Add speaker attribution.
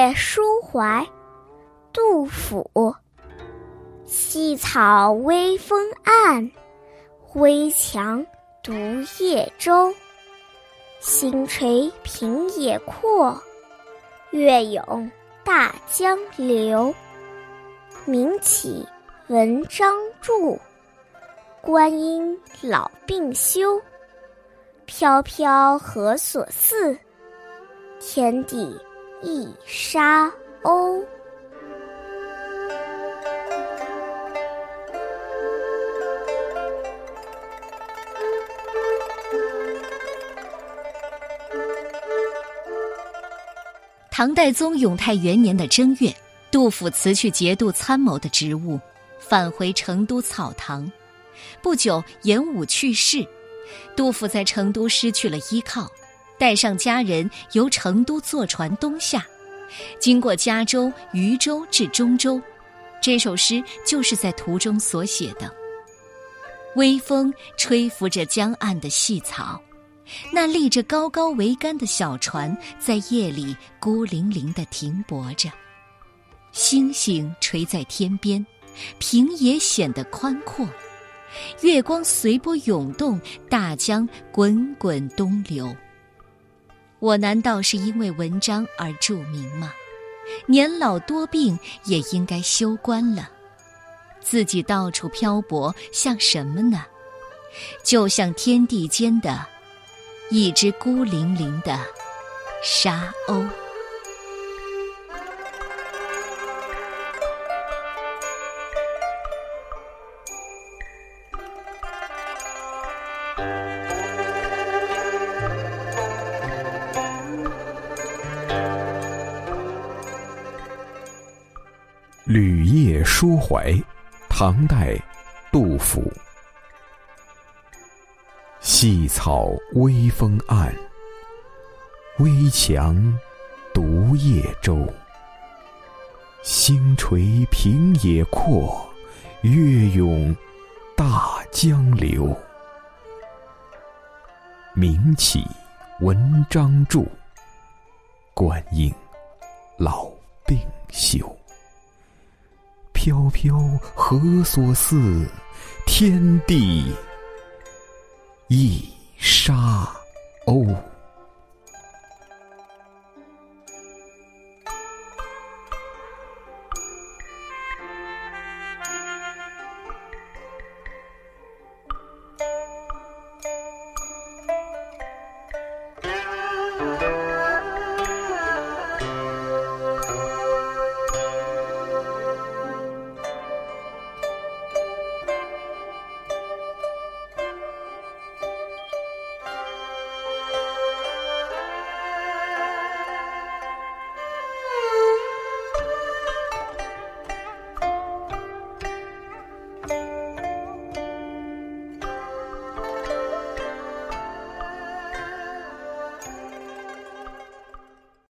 Speaker 1: 夜书怀，杜甫。细草微风岸，危墙独夜舟。星垂平野阔，月涌大江流。名启文章著，观音老病休。飘飘何所似？天地一沙鸥。
Speaker 2: 唐代宗永泰元年的正月，杜甫辞去节度参谋的职务，返回成都草堂。不久，严武去世，杜甫在成都失去了依靠，带上家人由成都坐船东下，经过嘉州、渝州至中州。这首诗就是在途中所写的。微风吹拂着江岸的细草。那立着高高桅杆的小船，在夜里孤零零地停泊着。星星垂在天边，平野显得宽阔。月光随波涌动，大江滚滚东流。我难道是因为文章而著名吗？年老多病，也应该休官了。自己到处漂泊，像什么呢？就像天地间的。一只孤零零的沙鸥。
Speaker 3: 旅夜书怀，唐代，杜甫。细草微风岸，危樯独夜舟。星垂平野阔，月涌大江流。名启文章著，观音老病休。飘飘何所似？天地。一沙。